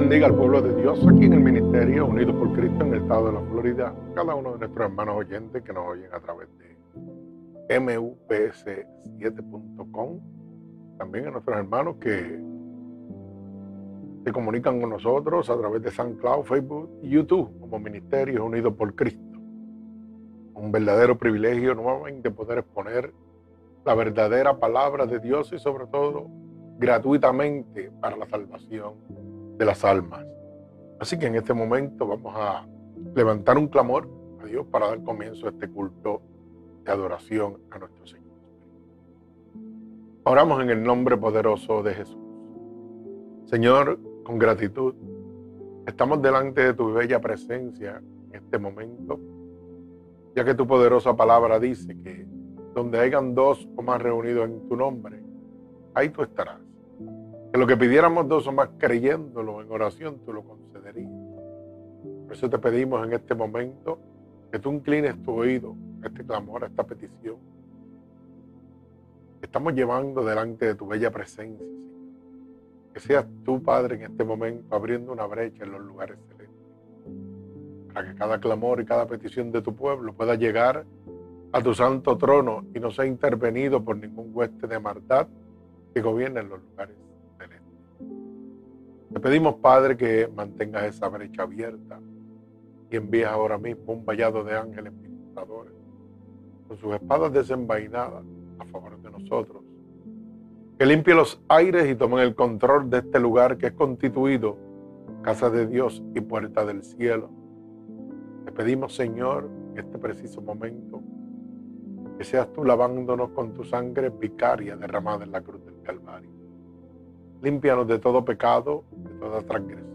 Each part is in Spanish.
bendiga al pueblo de Dios aquí en el Ministerio Unidos por Cristo en el estado de la Florida. Cada uno de nuestros hermanos oyentes que nos oyen a través de mups7.com. También a nuestros hermanos que se comunican con nosotros a través de SoundCloud, Facebook y YouTube como Ministerios Unidos por Cristo. Un verdadero privilegio nuevamente poder exponer la verdadera palabra de Dios y sobre todo gratuitamente para la salvación de las almas. Así que en este momento vamos a levantar un clamor a Dios para dar comienzo a este culto de adoración a nuestro Señor. Oramos en el nombre poderoso de Jesús. Señor, con gratitud, estamos delante de tu bella presencia en este momento, ya que tu poderosa palabra dice que donde hayan dos o más reunidos en tu nombre, ahí tú estarás. Lo que pidiéramos dos o más creyéndolo en oración, tú lo concederías. Por eso te pedimos en este momento que tú inclines tu oído a este clamor, a esta petición. Estamos llevando delante de tu bella presencia, Señor. Que seas tú, Padre, en este momento abriendo una brecha en los lugares celestes. Para que cada clamor y cada petición de tu pueblo pueda llegar a tu santo trono y no sea intervenido por ningún hueste de maldad que gobierne en los lugares te pedimos, Padre, que mantengas esa brecha abierta y envíes ahora mismo un vallado de ángeles ministradores con sus espadas desenvainadas a favor de nosotros. Que limpie los aires y tomen el control de este lugar que es constituido casa de Dios y puerta del cielo. Te pedimos, Señor, en este preciso momento, que seas tú lavándonos con tu sangre vicaria derramada en la cruz del Calvario. Límpianos de todo pecado, de toda transgresión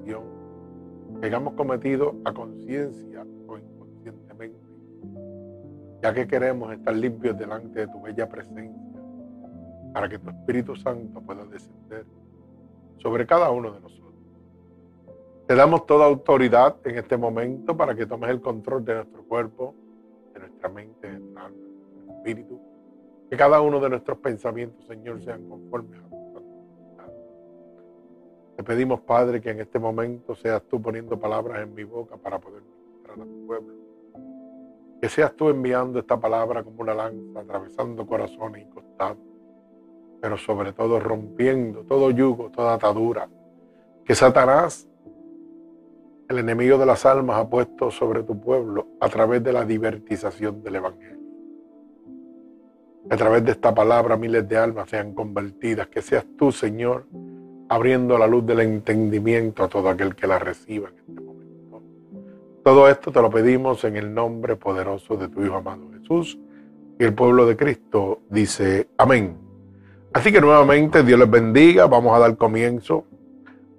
que hayamos cometido a conciencia o inconscientemente, ya que queremos estar limpios delante de tu bella presencia, para que tu Espíritu Santo pueda descender sobre cada uno de nosotros. Te damos toda autoridad en este momento para que tomes el control de nuestro cuerpo, de nuestra mente, de nuestra alma, de nuestro espíritu. Que cada uno de nuestros pensamientos, Señor, sean conformes a te pedimos, Padre, que en este momento seas tú poniendo palabras en mi boca para poder ministrar a tu pueblo. Que seas tú enviando esta palabra como una lanza, atravesando corazones y costados, pero sobre todo rompiendo todo yugo, toda atadura que Satanás, el enemigo de las almas, ha puesto sobre tu pueblo a través de la divertización del Evangelio. a través de esta palabra miles de almas sean convertidas. Que seas tú, Señor, abriendo la luz del entendimiento a todo aquel que la reciba en este momento. Todo esto te lo pedimos en el nombre poderoso de tu Hijo amado Jesús. Y el pueblo de Cristo dice amén. Así que nuevamente Dios les bendiga. Vamos a dar comienzo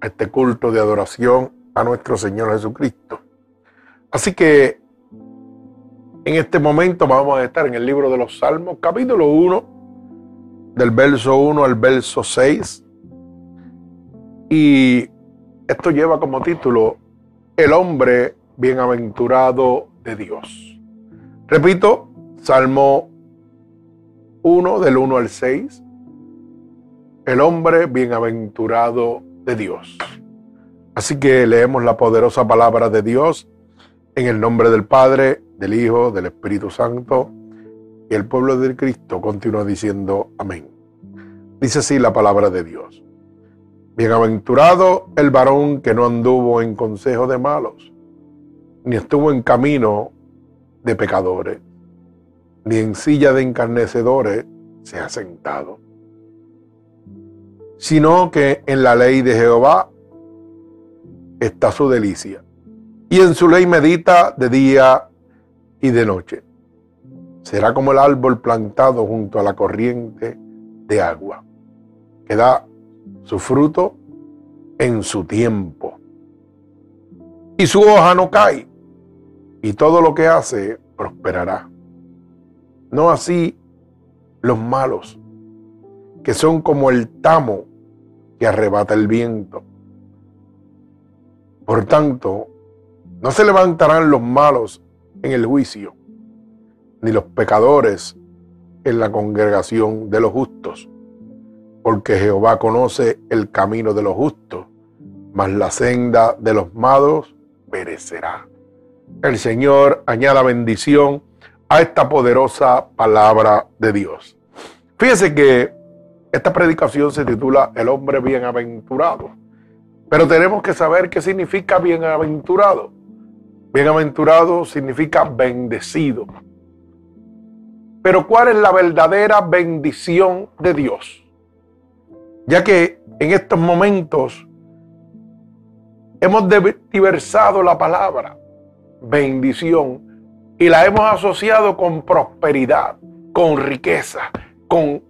a este culto de adoración a nuestro Señor Jesucristo. Así que en este momento vamos a estar en el libro de los Salmos, capítulo 1, del verso 1 al verso 6 y esto lleva como título El hombre bienaventurado de Dios. Repito, Salmo 1 del 1 al 6. El hombre bienaventurado de Dios. Así que leemos la poderosa palabra de Dios en el nombre del Padre, del Hijo, del Espíritu Santo. Y el pueblo de Cristo continúa diciendo amén. Dice así la palabra de Dios. Bienaventurado el varón que no anduvo en consejo de malos, ni estuvo en camino de pecadores, ni en silla de encarnecedores se ha sentado, sino que en la ley de Jehová está su delicia, y en su ley medita de día y de noche. Será como el árbol plantado junto a la corriente de agua, que da su fruto en su tiempo. Y su hoja no cae, y todo lo que hace prosperará. No así los malos, que son como el tamo que arrebata el viento. Por tanto, no se levantarán los malos en el juicio, ni los pecadores en la congregación de los justos porque Jehová conoce el camino de los justos, mas la senda de los malos perecerá. El Señor añada bendición a esta poderosa palabra de Dios. Fíjese que esta predicación se titula El hombre bienaventurado, pero tenemos que saber qué significa bienaventurado. Bienaventurado significa bendecido. Pero ¿cuál es la verdadera bendición de Dios? Ya que en estos momentos hemos diversado la palabra bendición y la hemos asociado con prosperidad, con riqueza, con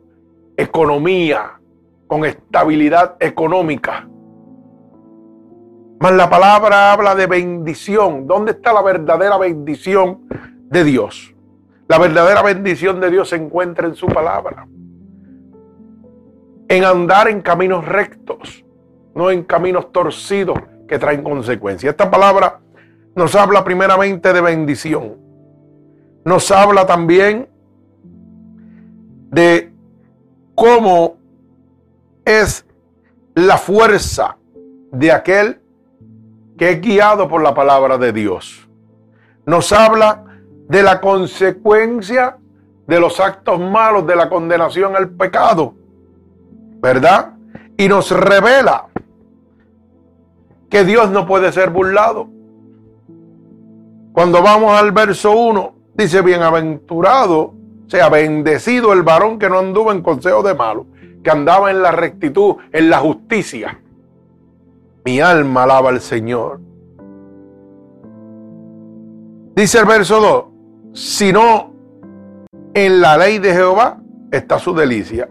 economía, con estabilidad económica. Mas la palabra habla de bendición. ¿Dónde está la verdadera bendición de Dios? La verdadera bendición de Dios se encuentra en su palabra en andar en caminos rectos, no en caminos torcidos que traen consecuencias. Esta palabra nos habla primeramente de bendición. Nos habla también de cómo es la fuerza de aquel que es guiado por la palabra de Dios. Nos habla de la consecuencia de los actos malos, de la condenación al pecado ¿verdad? Y nos revela que Dios no puede ser burlado. Cuando vamos al verso 1, dice, bienaventurado, sea bendecido el varón que no anduvo en consejo de malo, que andaba en la rectitud, en la justicia. Mi alma alaba al Señor. Dice el verso 2, sino en la ley de Jehová está su delicia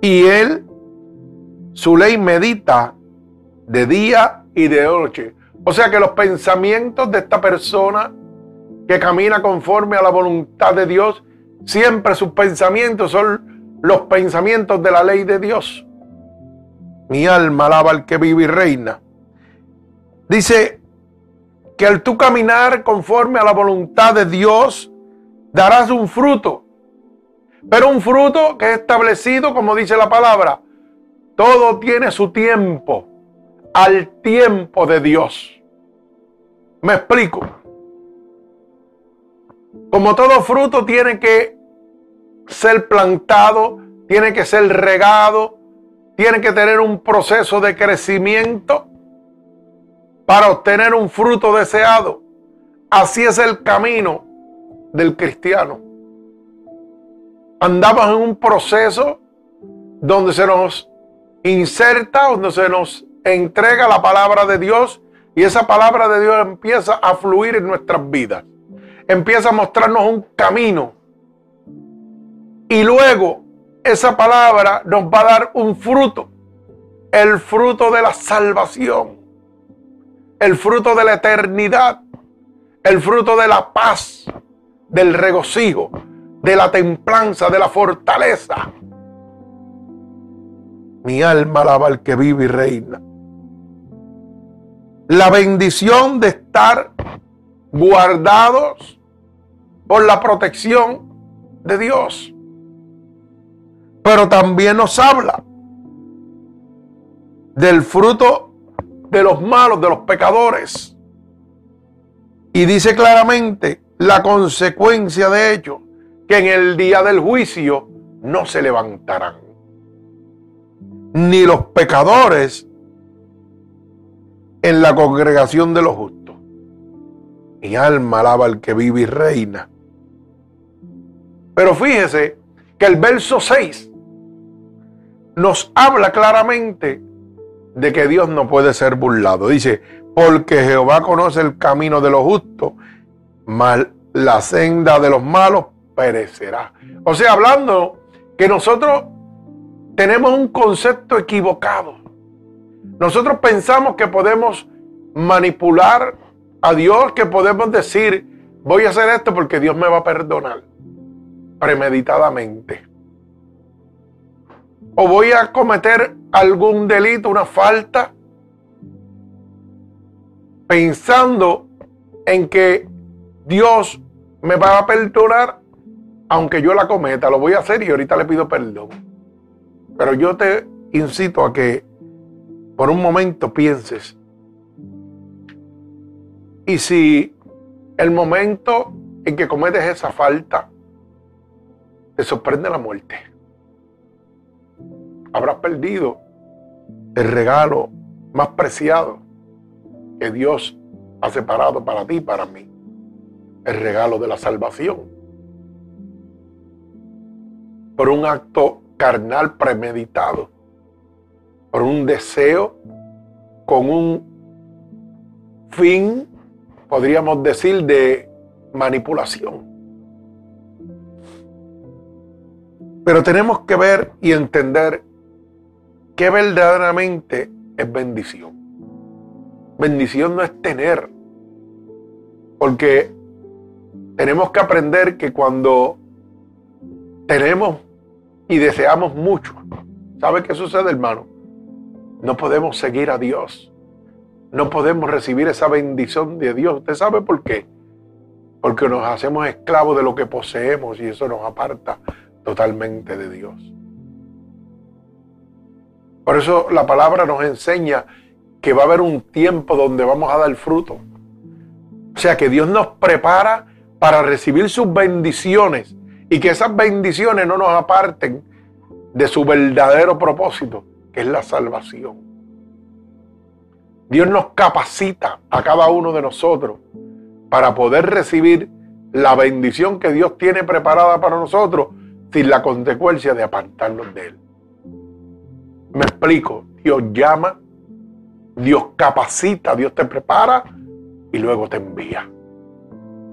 y él, su ley medita de día y de noche. O sea que los pensamientos de esta persona que camina conforme a la voluntad de Dios, siempre sus pensamientos son los pensamientos de la ley de Dios. Mi alma alaba al que vive y reina. Dice que al tú caminar conforme a la voluntad de Dios, darás un fruto pero un fruto que es establecido, como dice la palabra, todo tiene su tiempo, al tiempo de Dios. Me explico. Como todo fruto tiene que ser plantado, tiene que ser regado, tiene que tener un proceso de crecimiento para obtener un fruto deseado. Así es el camino del cristiano andamos en un proceso donde se nos inserta, donde se nos entrega la palabra de Dios y esa palabra de Dios empieza a fluir en nuestras vidas. Empieza a mostrarnos un camino. Y luego esa palabra nos va a dar un fruto. El fruto de la salvación. El fruto de la eternidad. El fruto de la paz. Del regocijo de la templanza, de la fortaleza. Mi alma alaba al que vive y reina. La bendición de estar guardados por la protección de Dios. Pero también nos habla del fruto de los malos, de los pecadores. Y dice claramente la consecuencia de ello que en el día del juicio no se levantarán. Ni los pecadores en la congregación de los justos. Mi alma alaba al que vive y reina. Pero fíjese que el verso 6 nos habla claramente de que Dios no puede ser burlado. Dice, porque Jehová conoce el camino de los justos, mas la senda de los malos perecerá. O sea, hablando que nosotros tenemos un concepto equivocado. Nosotros pensamos que podemos manipular a Dios, que podemos decir, voy a hacer esto porque Dios me va a perdonar premeditadamente. O voy a cometer algún delito, una falta, pensando en que Dios me va a perdonar aunque yo la cometa, lo voy a hacer y ahorita le pido perdón. Pero yo te incito a que por un momento pienses, y si el momento en que cometes esa falta te sorprende la muerte, habrás perdido el regalo más preciado que Dios ha separado para ti y para mí, el regalo de la salvación. Por un acto carnal premeditado, por un deseo con un fin, podríamos decir, de manipulación. Pero tenemos que ver y entender que verdaderamente es bendición. Bendición no es tener, porque tenemos que aprender que cuando tenemos y deseamos mucho, ¿sabe qué sucede, hermano? No podemos seguir a Dios. No podemos recibir esa bendición de Dios. ¿Usted sabe por qué? Porque nos hacemos esclavos de lo que poseemos y eso nos aparta totalmente de Dios. Por eso la palabra nos enseña que va a haber un tiempo donde vamos a dar fruto. O sea que Dios nos prepara para recibir sus bendiciones y que esas bendiciones no nos aparten de su verdadero propósito, que es la salvación. Dios nos capacita a cada uno de nosotros para poder recibir la bendición que Dios tiene preparada para nosotros sin la consecuencia de apartarnos de Él. Me explico, Dios llama, Dios capacita, Dios te prepara y luego te envía.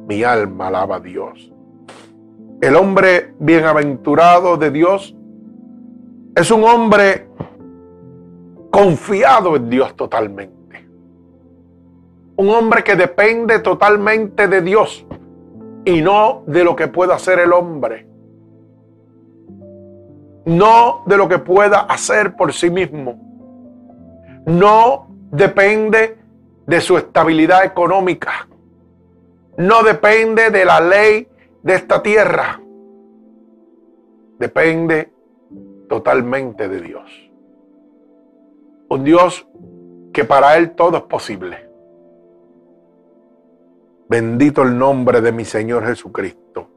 Mi alma alaba a Dios. El hombre bienaventurado de Dios es un hombre confiado en Dios totalmente. Un hombre que depende totalmente de Dios y no de lo que pueda hacer el hombre no de lo que pueda hacer por sí mismo. No depende de su estabilidad económica. No depende de la ley de esta tierra. Depende totalmente de Dios. Un Dios que para Él todo es posible. Bendito el nombre de mi Señor Jesucristo.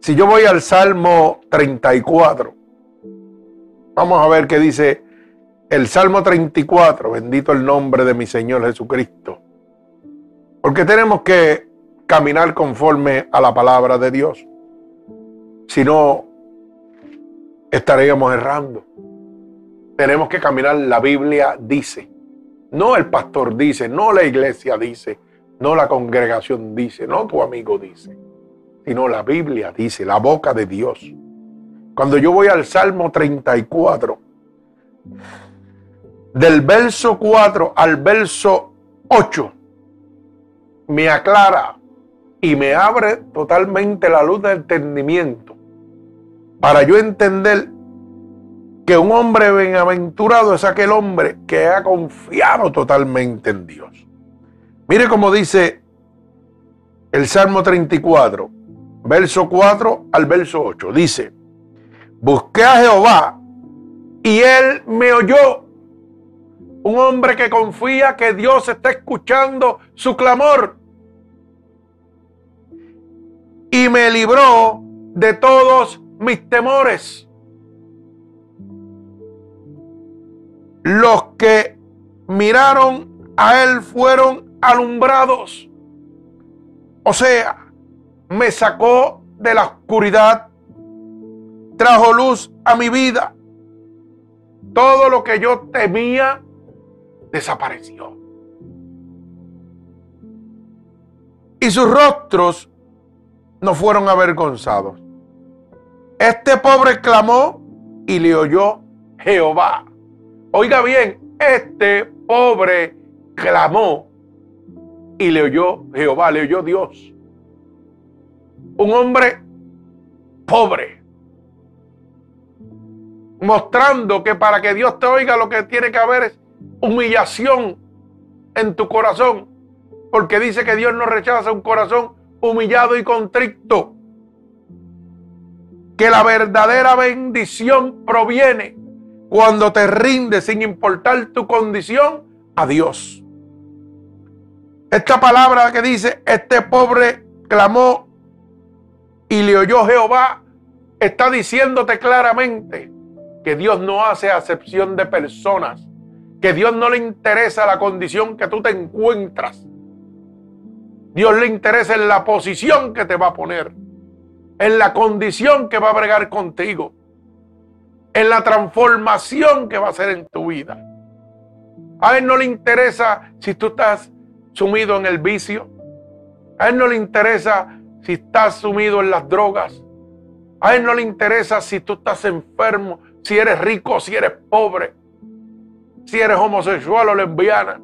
Si yo voy al Salmo 34, vamos a ver qué dice el Salmo 34, bendito el nombre de mi Señor Jesucristo. Porque tenemos que caminar conforme a la palabra de Dios. Si no, estaríamos errando. Tenemos que caminar, la Biblia dice, no el pastor dice, no la iglesia dice, no la congregación dice, no tu amigo dice sino la Biblia dice, la boca de Dios. Cuando yo voy al Salmo 34, del verso 4 al verso 8, me aclara y me abre totalmente la luz del entendimiento para yo entender que un hombre bienaventurado es aquel hombre que ha confiado totalmente en Dios. Mire cómo dice el Salmo 34 verso 4 al verso 8. Dice, busqué a Jehová y él me oyó. Un hombre que confía que Dios está escuchando su clamor. Y me libró de todos mis temores. Los que miraron a él fueron alumbrados. O sea, me sacó de la oscuridad, trajo luz a mi vida. Todo lo que yo temía desapareció. Y sus rostros no fueron avergonzados. Este pobre clamó y le oyó Jehová. Oiga bien, este pobre clamó y le oyó Jehová, le oyó Dios un hombre pobre, mostrando que para que Dios te oiga lo que tiene que haber es humillación en tu corazón, porque dice que Dios no rechaza un corazón humillado y contrito. que la verdadera bendición proviene cuando te rindes sin importar tu condición a Dios. Esta palabra que dice, este pobre clamó y le oyó Jehová, está diciéndote claramente que Dios no hace acepción de personas, que Dios no le interesa la condición que tú te encuentras. Dios le interesa en la posición que te va a poner, en la condición que va a bregar contigo, en la transformación que va a hacer en tu vida. A Él no le interesa si tú estás sumido en el vicio. A Él no le interesa si estás sumido en las drogas. A Él no le interesa si tú estás enfermo, si eres rico si eres pobre, si eres homosexual o lesbiana.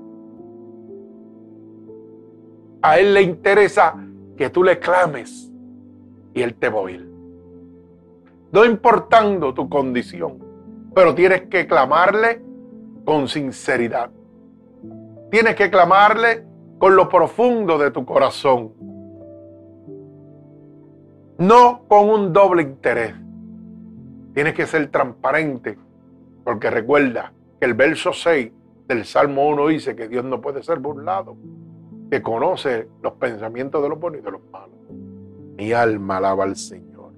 A Él le interesa que tú le clames y Él te va a oír. No importando tu condición, pero tienes que clamarle con sinceridad. Tienes que clamarle con lo profundo de tu corazón. No con un doble interés. Tienes que ser transparente, porque recuerda que el verso 6 del Salmo 1 dice que Dios no puede ser burlado, que conoce los pensamientos de los buenos y de los malos. Mi alma alaba al Señor.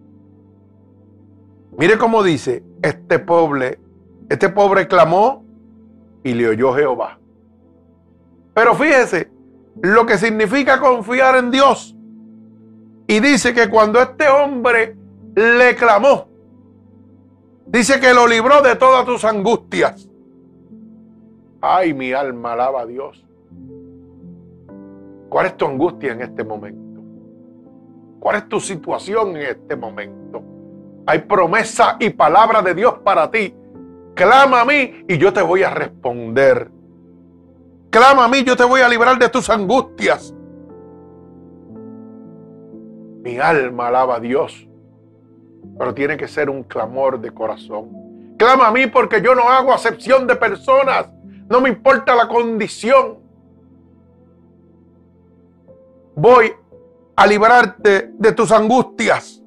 Mire cómo dice, este pobre, este pobre clamó y le oyó Jehová. Pero fíjese lo que significa confiar en Dios. Y dice que cuando este hombre le clamó, dice que lo libró de todas tus angustias. Ay, mi alma alaba a Dios. ¿Cuál es tu angustia en este momento? ¿Cuál es tu situación en este momento? Hay promesa y palabra de Dios para ti. Clama a mí y yo te voy a responder. Clama a mí, yo te voy a librar de tus angustias. Mi alma alaba a Dios, pero tiene que ser un clamor de corazón. Clama a mí porque yo no hago acepción de personas. No me importa la condición. Voy a librarte de tus angustias.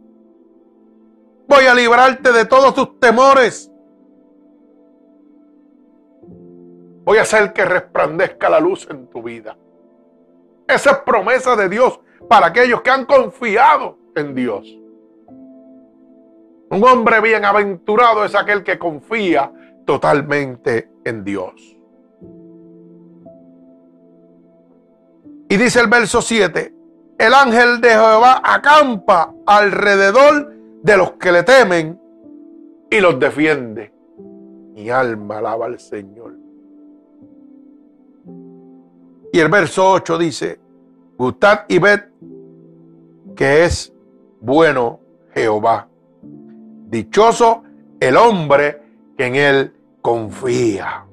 Voy a librarte de todos tus temores. Voy a hacer que resplandezca la luz en tu vida. Esa es promesa de Dios para aquellos que han confiado en Dios. Un hombre bienaventurado es aquel que confía totalmente en Dios. Y dice el verso 7, el ángel de Jehová acampa alrededor de los que le temen y los defiende. Mi alma alaba al Señor. Y el verso 8 dice, gustad y ved que es bueno Jehová. Dichoso el hombre que en él confía.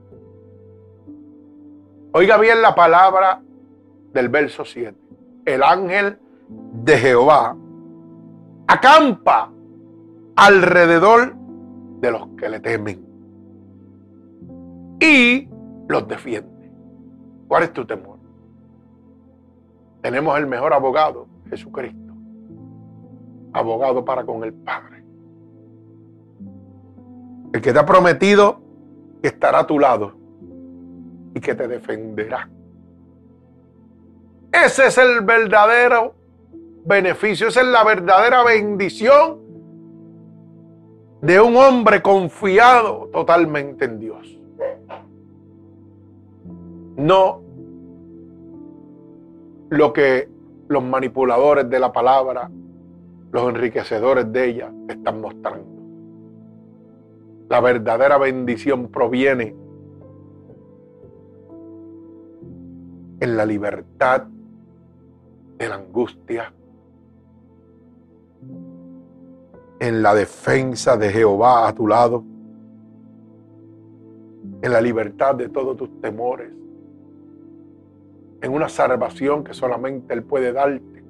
Oiga bien la palabra del verso 7. El ángel de Jehová acampa alrededor de los que le temen y los defiende. ¿Cuál es tu temor? Tenemos el mejor abogado, Jesucristo. Abogado para con el Padre. El que te ha prometido que estará a tu lado y que te defenderá. Ese es el verdadero beneficio, esa es la verdadera bendición de un hombre confiado totalmente en Dios no lo que los manipuladores de la palabra, los enriquecedores de ella están mostrando. La verdadera bendición proviene en la libertad de la angustia, en la defensa de Jehová a tu lado, en la libertad de todos tus temores, en una salvación que solamente Él puede darte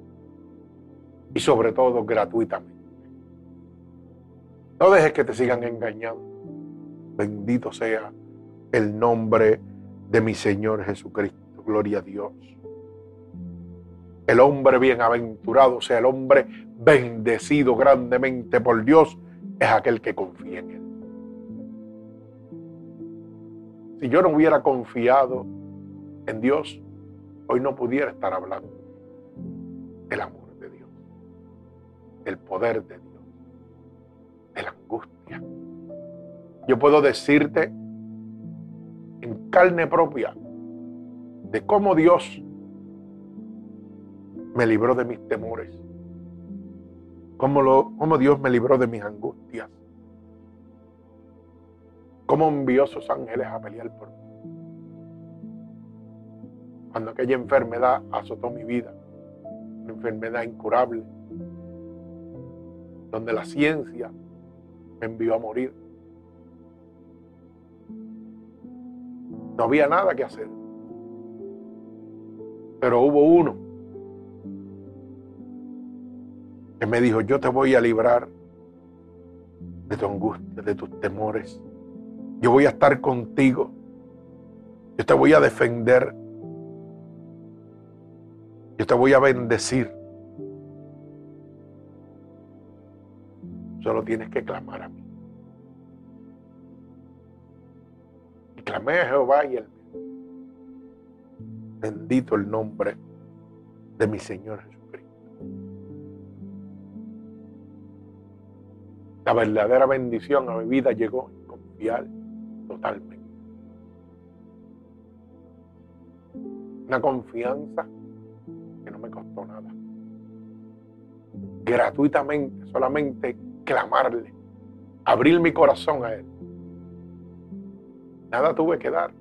y sobre todo gratuitamente. No dejes que te sigan engañando. Bendito sea el nombre de mi Señor Jesucristo. Gloria a Dios. El hombre bienaventurado, sea el hombre bendecido grandemente por Dios, es aquel que confía en Él. Si yo no hubiera confiado en Dios, hoy no pudiera estar hablando del amor de Dios, del poder de Dios, de la angustia. Yo puedo decirte en carne propia de cómo Dios me libró de mis temores, cómo, lo, cómo Dios me libró de mis angustias, cómo envió sus ángeles a pelear por mí. Cuando aquella enfermedad azotó mi vida, una enfermedad incurable, donde la ciencia me envió a morir. No había nada que hacer. Pero hubo uno que me dijo, yo te voy a librar de tu angustia, de tus temores. Yo voy a estar contigo. Yo te voy a defender. Yo te voy a bendecir. Solo tienes que clamar a mí. Y clamé a Jehová y él Bendito el nombre de mi Señor Jesucristo. La verdadera bendición a mi vida llegó en confiar totalmente. Una confianza que no me costó nada. Gratuitamente, solamente clamarle, abrir mi corazón a Él. Nada tuve que dar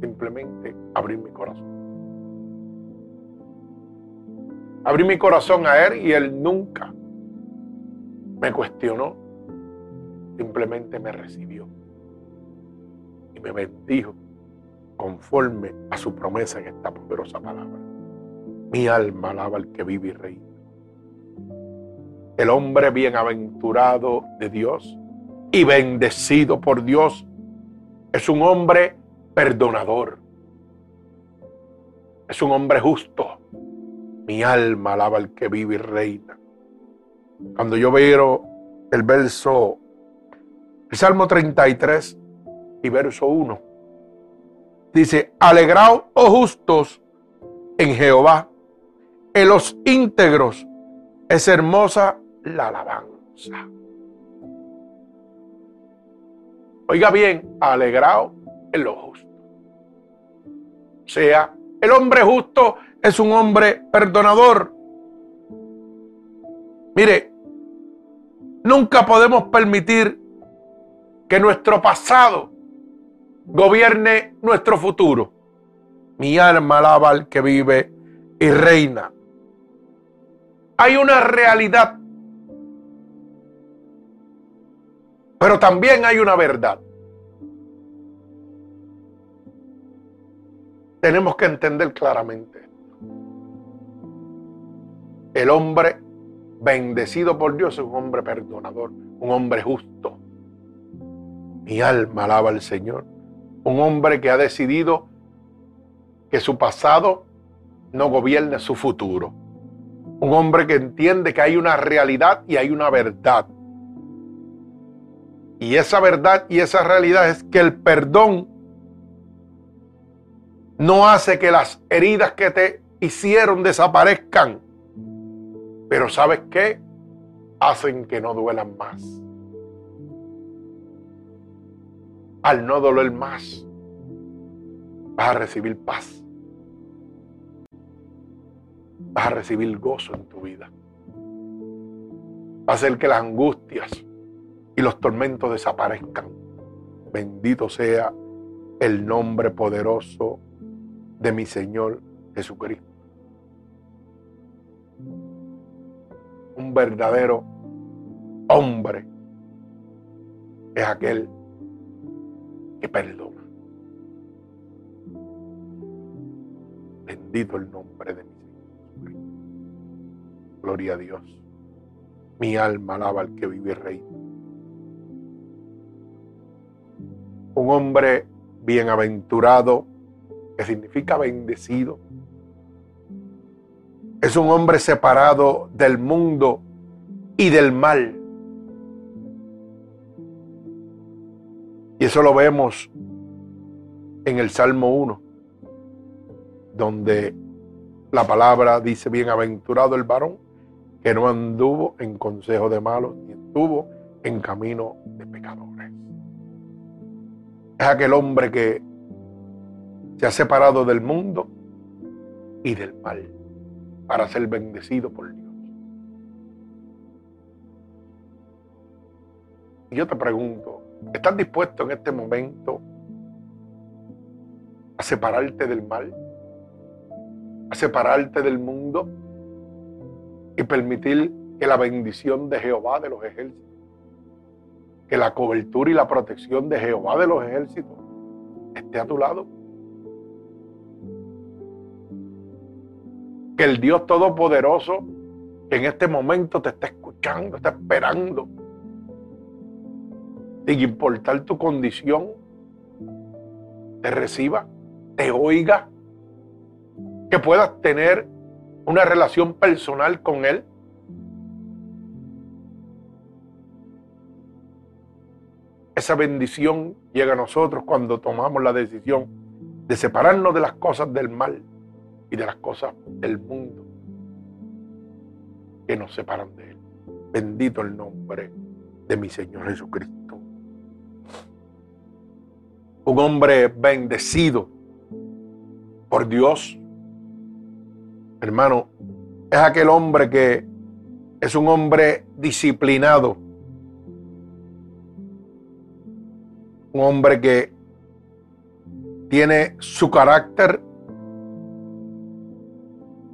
simplemente abrir mi corazón. Abrí mi corazón a Él y Él nunca me cuestionó, simplemente me recibió y me bendijo conforme a su promesa en esta poderosa palabra. Mi alma alaba al que vive y reina. El hombre bienaventurado de Dios y bendecido por Dios es un hombre perdonador. Es un hombre justo. Mi alma alaba al que vive y reina. Cuando yo veo el verso, el Salmo 33 y verso 1, dice, alegraos, oh justos, en Jehová, en los íntegros es hermosa la alabanza. Oiga bien, alegraos en los justos sea. El hombre justo es un hombre perdonador. Mire, nunca podemos permitir que nuestro pasado gobierne nuestro futuro. Mi alma alaba al que vive y reina. Hay una realidad, pero también hay una verdad. Tenemos que entender claramente El hombre bendecido por Dios es un hombre perdonador, un hombre justo. Mi alma alaba al Señor. Un hombre que ha decidido que su pasado no gobierne su futuro. Un hombre que entiende que hay una realidad y hay una verdad. Y esa verdad y esa realidad es que el perdón no hace que las heridas que te hicieron desaparezcan. Pero ¿sabes qué? Hacen que no duelan más. Al no doler más, vas a recibir paz. Vas a recibir gozo en tu vida. Va a hacer que las angustias y los tormentos desaparezcan. Bendito sea el nombre poderoso de mi Señor Jesucristo. Un verdadero hombre es aquel que perdona. Bendito el nombre de mi Señor. Gloria a Dios. Mi alma alaba al que vive y reina. Un hombre bienaventurado que significa bendecido. Es un hombre separado del mundo y del mal. Y eso lo vemos en el Salmo 1, donde la palabra dice, bienaventurado el varón que no anduvo en consejo de malos, ni estuvo en camino de pecadores. Es aquel hombre que se ha separado del mundo y del mal para ser bendecido por Dios. Y yo te pregunto, ¿estás dispuesto en este momento a separarte del mal? ¿A separarte del mundo? Y permitir que la bendición de Jehová de los ejércitos, que la cobertura y la protección de Jehová de los ejércitos esté a tu lado. Que el Dios Todopoderoso que en este momento te está escuchando, está esperando, sin importar tu condición, te reciba, te oiga, que puedas tener una relación personal con Él. Esa bendición llega a nosotros cuando tomamos la decisión de separarnos de las cosas del mal y de las cosas del mundo que nos separan de Él. Bendito el nombre de mi Señor Jesucristo. Un hombre bendecido por Dios, hermano, es aquel hombre que es un hombre disciplinado. Un hombre que tiene su carácter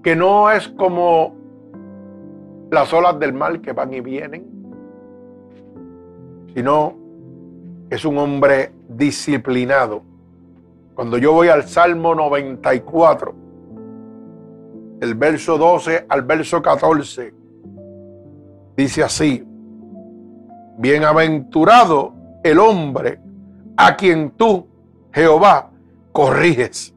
que no es como las olas del mal que van y vienen, sino es un hombre disciplinado. Cuando yo voy al Salmo 94, el verso 12 al verso 14, dice así, bienaventurado el hombre a quien tú, Jehová, corriges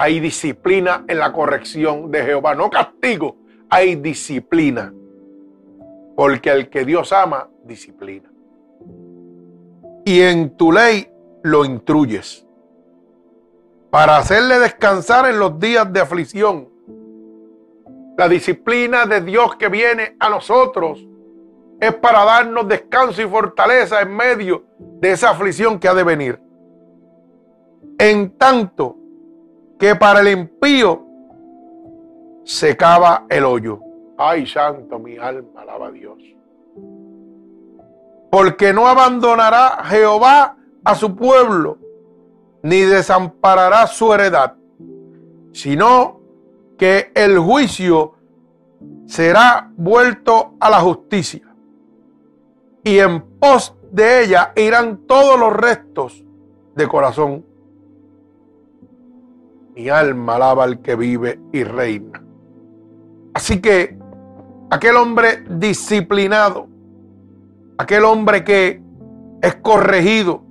hay disciplina en la corrección de Jehová, no castigo, hay disciplina. Porque el que Dios ama, disciplina. Y en tu ley lo instruyes para hacerle descansar en los días de aflicción. La disciplina de Dios que viene a nosotros es para darnos descanso y fortaleza en medio de esa aflicción que ha de venir. En tanto que para el impío se cava el hoyo. Ay, santo, mi alma alaba Dios. Porque no abandonará Jehová a su pueblo, ni desamparará su heredad, sino que el juicio será vuelto a la justicia. Y en pos de ella irán todos los restos de corazón mi alma alaba al que vive y reina. Así que aquel hombre disciplinado, aquel hombre que es corregido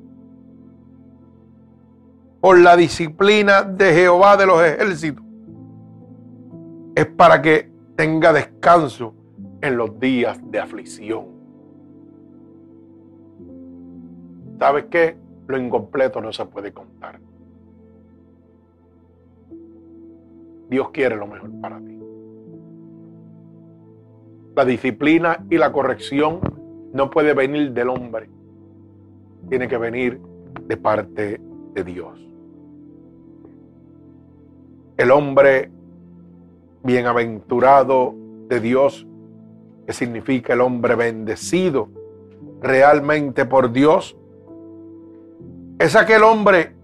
por la disciplina de Jehová de los ejércitos, es para que tenga descanso en los días de aflicción. ¿Sabes qué? Lo incompleto no se puede contar. Dios quiere lo mejor para ti. La disciplina y la corrección no puede venir del hombre. Tiene que venir de parte de Dios. El hombre bienaventurado de Dios, que significa el hombre bendecido realmente por Dios, es aquel hombre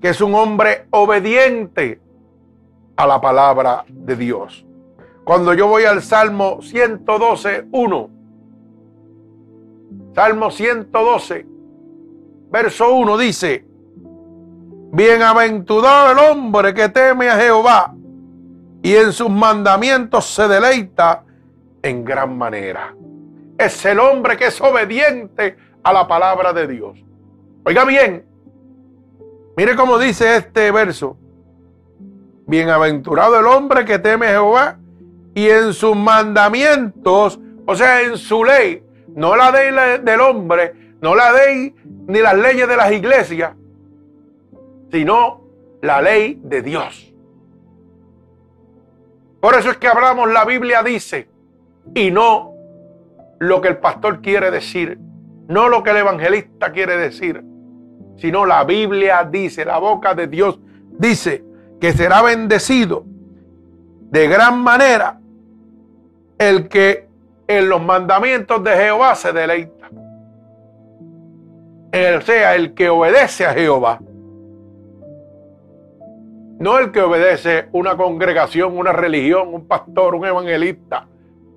que es un hombre obediente a la palabra de Dios. Cuando yo voy al Salmo 112, 1, Salmo 112, verso 1 dice, Bienaventurado el hombre que teme a Jehová y en sus mandamientos se deleita en gran manera. Es el hombre que es obediente a la palabra de Dios. Oiga bien, mire cómo dice este verso. Bienaventurado el hombre que teme a Jehová y en sus mandamientos, o sea, en su ley, no la ley del hombre, no la ley ni las leyes de las iglesias, sino la ley de Dios. Por eso es que hablamos, la Biblia dice, y no lo que el pastor quiere decir, no lo que el evangelista quiere decir, sino la Biblia dice, la boca de Dios dice que será bendecido de gran manera el que en los mandamientos de Jehová se deleita. O sea, el que obedece a Jehová. No el que obedece una congregación, una religión, un pastor, un evangelista,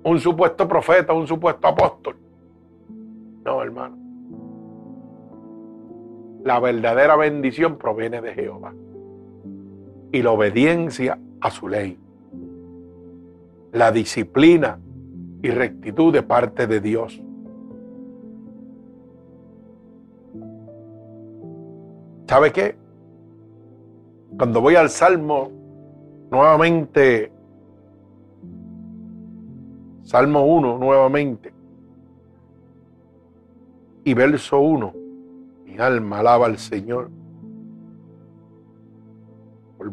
un supuesto profeta, un supuesto apóstol. No, hermano. La verdadera bendición proviene de Jehová. Y la obediencia a su ley. La disciplina y rectitud de parte de Dios. ¿Sabe qué? Cuando voy al Salmo, nuevamente, Salmo 1, nuevamente, y verso 1, mi alma alaba al Señor.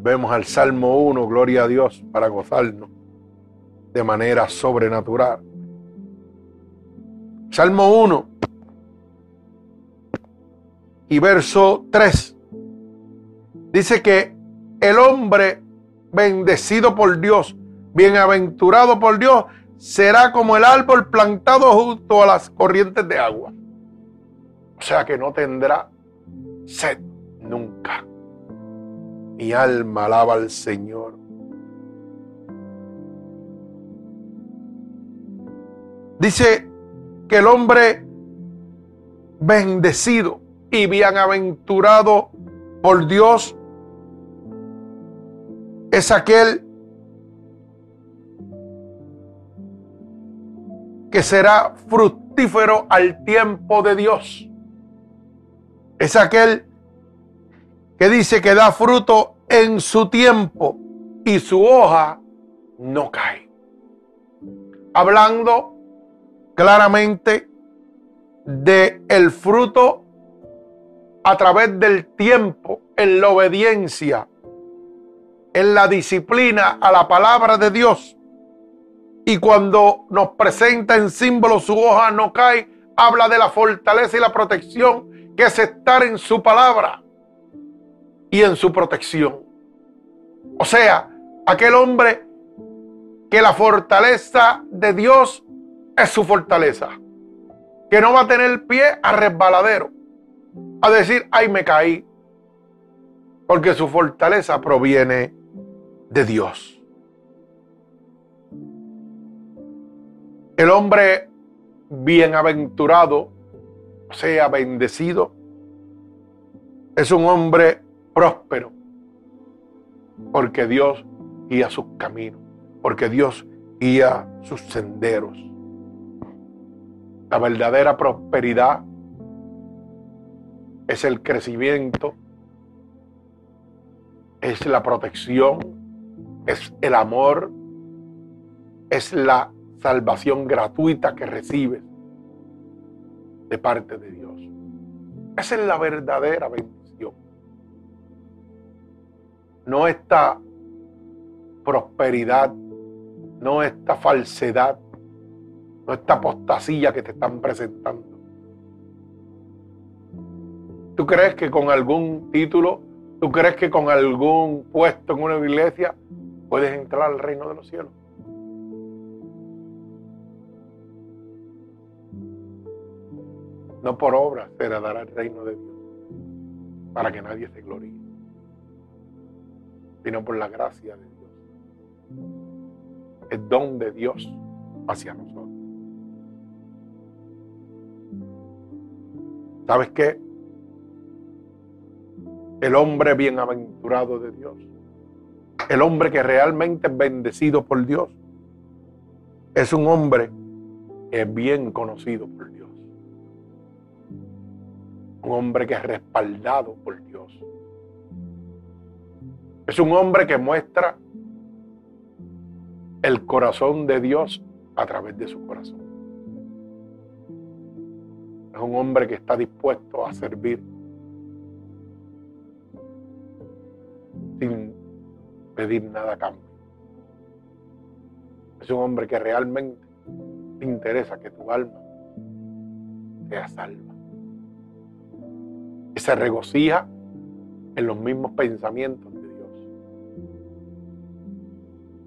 Volvemos al Salmo 1, gloria a Dios, para gozarnos de manera sobrenatural. Salmo 1 y verso 3 Dice que el hombre bendecido por Dios, bienaventurado por Dios, será como el árbol plantado junto a las corrientes de agua. O sea que no tendrá sed. Mi alma alaba al Señor. Dice que el hombre bendecido y bienaventurado por Dios es aquel que será fructífero al tiempo de Dios. Es aquel que dice que da fruto en su tiempo y su hoja no cae. Hablando claramente de el fruto a través del tiempo en la obediencia en la disciplina a la palabra de Dios. Y cuando nos presenta en símbolo su hoja no cae, habla de la fortaleza y la protección que es estar en su palabra y en su protección. O sea, aquel hombre que la fortaleza de Dios es su fortaleza. Que no va a tener pie a resbaladero. A decir, ay, me caí. Porque su fortaleza proviene de Dios. El hombre bienaventurado, sea bendecido, es un hombre próspero, porque Dios guía sus caminos, porque Dios guía sus senderos. La verdadera prosperidad es el crecimiento, es la protección, es el amor, es la salvación gratuita que recibes de parte de Dios. Esa es la verdadera bendición. No esta prosperidad, no esta falsedad, no esta apostasía que te están presentando. ¿Tú crees que con algún título, tú crees que con algún puesto en una iglesia puedes entrar al reino de los cielos. No por obras se heredará el reino de Dios, para que nadie se gloríe, sino por la gracia de Dios. El don de Dios hacia nosotros. ¿Sabes qué? El hombre bienaventurado de Dios el hombre que realmente es bendecido por Dios es un hombre que es bien conocido por Dios. Un hombre que es respaldado por Dios. Es un hombre que muestra el corazón de Dios a través de su corazón. Es un hombre que está dispuesto a servir sin pedir nada a cambio. Es un hombre que realmente te interesa que tu alma sea salva. Y se regocija en los mismos pensamientos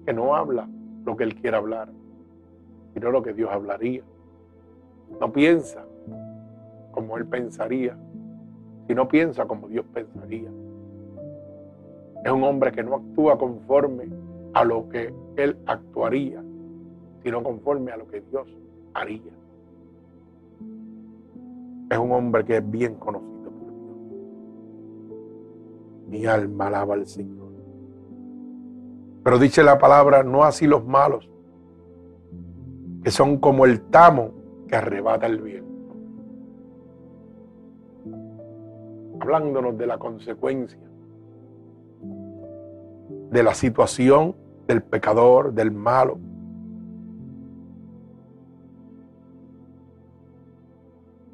Que no habla lo que Él quiere hablar, sino lo que Dios hablaría. No piensa como Él pensaría, sino piensa como Dios pensaría. Es un hombre que no actúa conforme a lo que Él actuaría, sino conforme a lo que Dios haría. Es un hombre que es bien conocido por Dios. Mi alma alaba al Señor. Pero dice la palabra, no así los malos, que son como el tamo que arrebata el viento. Hablándonos de la consecuencia de la situación del pecador, del malo.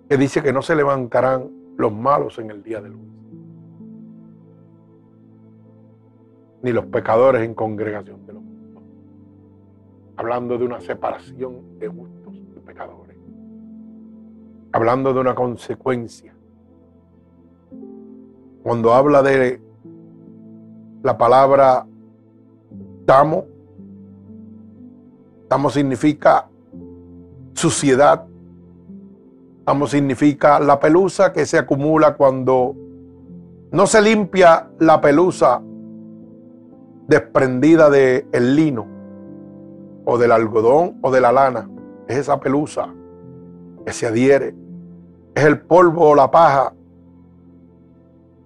Que dice que no se levantarán los malos en el día del. Ni los pecadores en congregación de los justos. Hablando de una separación de justos y pecadores. Hablando de una consecuencia. Cuando habla de la palabra tamo, tamo significa suciedad. Tamo significa la pelusa que se acumula cuando no se limpia la pelusa desprendida del el lino o del algodón o de la lana. Es esa pelusa que se adhiere. Es el polvo o la paja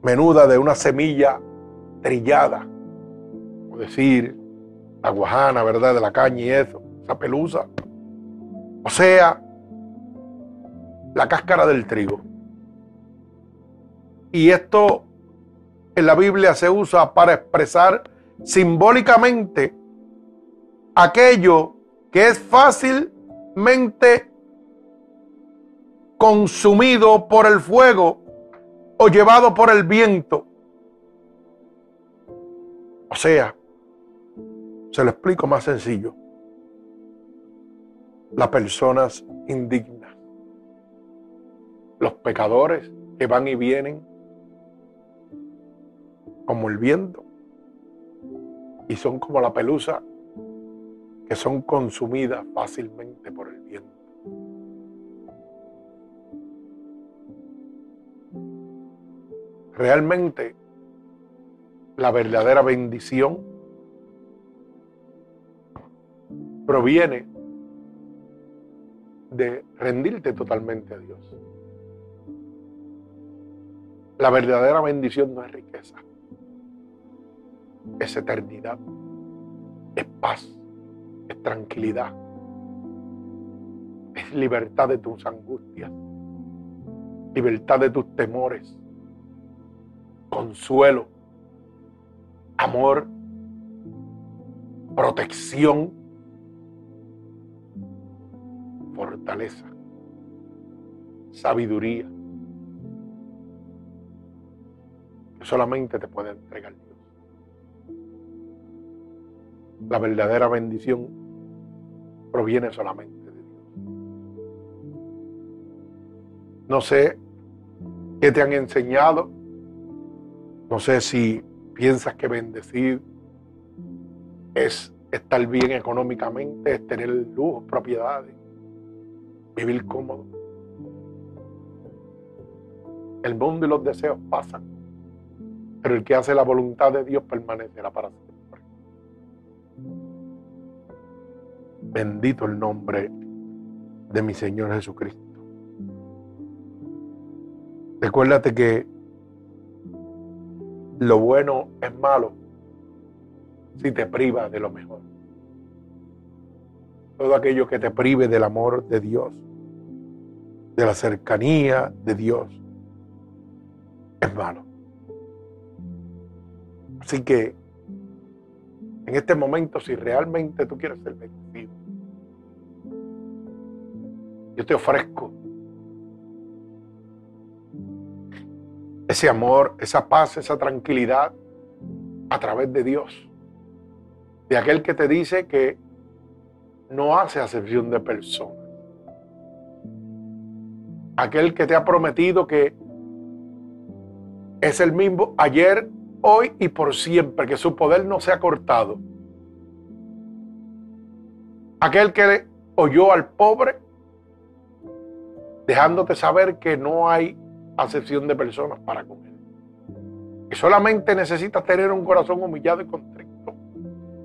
menuda de una semilla trillada. O decir, la guajana, ¿verdad? De la caña y eso. Esa pelusa. O sea, la cáscara del trigo. Y esto en la Biblia se usa para expresar simbólicamente aquello que es fácilmente consumido por el fuego o llevado por el viento. O sea, se lo explico más sencillo. Las personas indignas, los pecadores que van y vienen como el viento y son como la pelusa que son consumidas fácilmente por el viento. Realmente la verdadera bendición proviene de rendirte totalmente a Dios. La verdadera bendición no es riqueza es eternidad, es paz, es tranquilidad, es libertad de tus angustias, libertad de tus temores, consuelo, amor, protección, fortaleza, sabiduría, solamente te puede entregar Dios la verdadera bendición proviene solamente de Dios. No sé qué te han enseñado. No sé si piensas que bendecir es estar bien económicamente, es tener lujos, propiedades, vivir cómodo. El mundo y los deseos pasan, pero el que hace la voluntad de Dios permanecerá para siempre. Bendito el nombre de mi Señor Jesucristo. Recuérdate que lo bueno es malo si te priva de lo mejor. Todo aquello que te prive del amor de Dios, de la cercanía de Dios, es malo. Así que en este momento, si realmente tú quieres ser bendecido, yo te ofrezco ese amor, esa paz, esa tranquilidad a través de Dios. De aquel que te dice que no hace acepción de personas. Aquel que te ha prometido que es el mismo ayer, hoy y por siempre, que su poder no se ha cortado. Aquel que oyó al pobre, dejándote saber que no hay acepción de personas para él. Que solamente necesitas tener un corazón humillado y contrito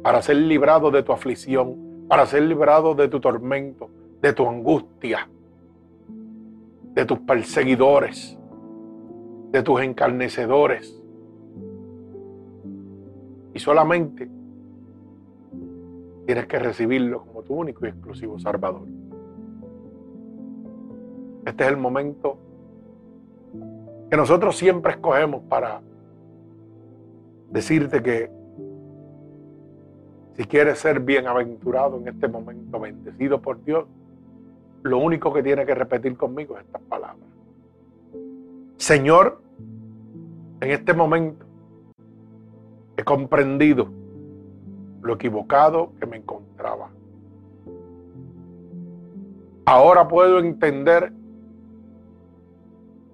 para ser librado de tu aflicción, para ser librado de tu tormento, de tu angustia, de tus perseguidores, de tus encarnecedores. Y solamente tienes que recibirlo como tu único y exclusivo Salvador. Este es el momento que nosotros siempre escogemos para decirte que si quieres ser bienaventurado en este momento, bendecido por Dios, lo único que tiene que repetir conmigo es estas palabras. Señor, en este momento he comprendido lo equivocado que me encontraba. Ahora puedo entender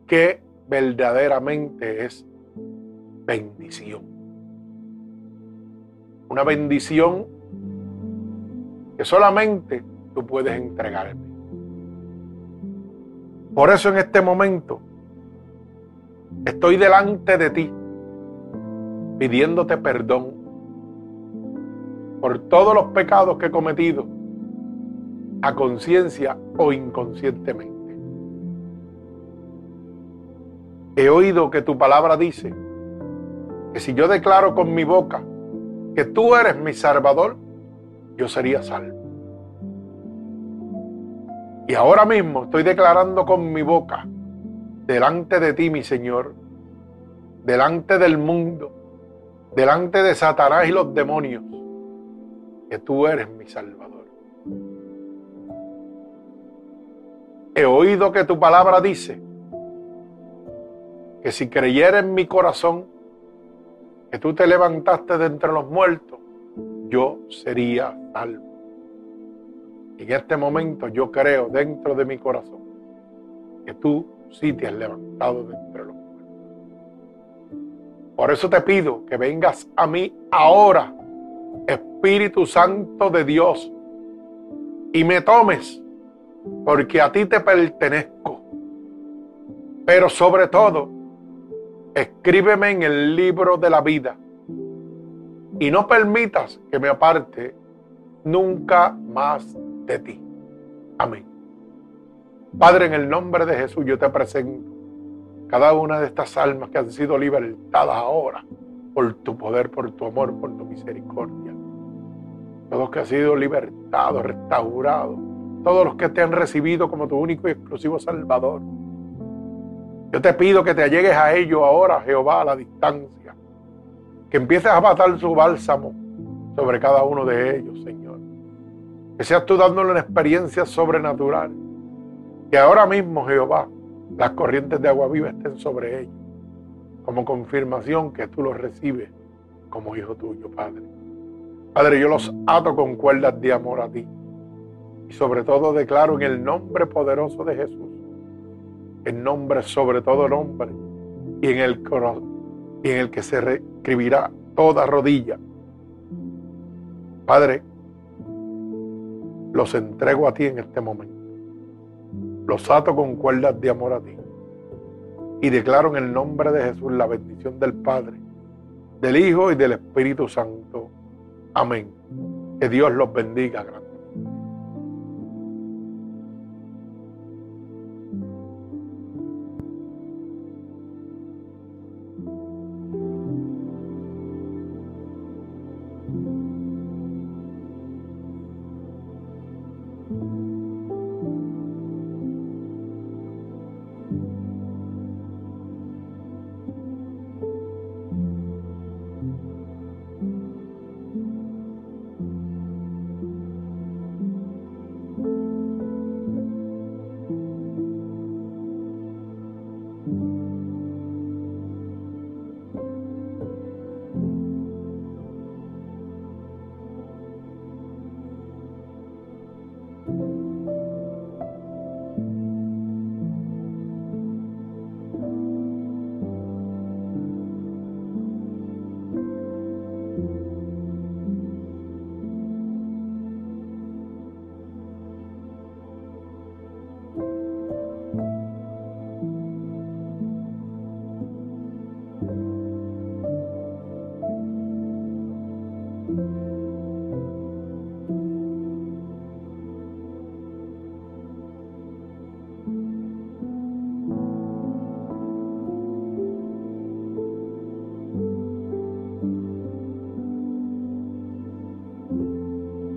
que verdaderamente es bendición. Una bendición que solamente tú puedes entregarme. Por eso en este momento Estoy delante de ti pidiéndote perdón por todos los pecados que he cometido a conciencia o inconscientemente. He oído que tu palabra dice que si yo declaro con mi boca que tú eres mi salvador, yo sería salvo. Y ahora mismo estoy declarando con mi boca delante de ti, mi Señor, delante del mundo, delante de Satanás y los demonios, que tú eres mi Salvador. He oído que tu palabra dice que si creyera en mi corazón que tú te levantaste de entre los muertos, yo sería salvo. En este momento yo creo dentro de mi corazón que tú sí te has levantado de entre los muertos. Por eso te pido que vengas a mí ahora, Espíritu Santo de Dios, y me tomes, porque a ti te pertenezco. Pero sobre todo, escríbeme en el libro de la vida y no permitas que me aparte nunca más de ti. Amén. Padre, en el nombre de Jesús yo te presento cada una de estas almas que han sido libertadas ahora por tu poder, por tu amor, por tu misericordia. Todos que han sido libertados, restaurados, todos los que te han recibido como tu único y exclusivo Salvador. Yo te pido que te allegues a ellos ahora, Jehová, a la distancia. Que empieces a matar su bálsamo sobre cada uno de ellos, Señor. Que seas tú dándole una experiencia sobrenatural que ahora mismo, Jehová, las corrientes de agua viva estén sobre ellos, como confirmación que tú los recibes como hijo tuyo, Padre. Padre, yo los ato con cuerdas de amor a ti. Y sobre todo declaro en el nombre poderoso de Jesús, el nombre sobre todo nombre, y en el, y en el que se reescribirá toda rodilla. Padre, los entrego a ti en este momento los ato con cuerdas de amor a ti. Y declaro en el nombre de Jesús la bendición del Padre, del Hijo y del Espíritu Santo. Amén. Que Dios los bendiga grandemente.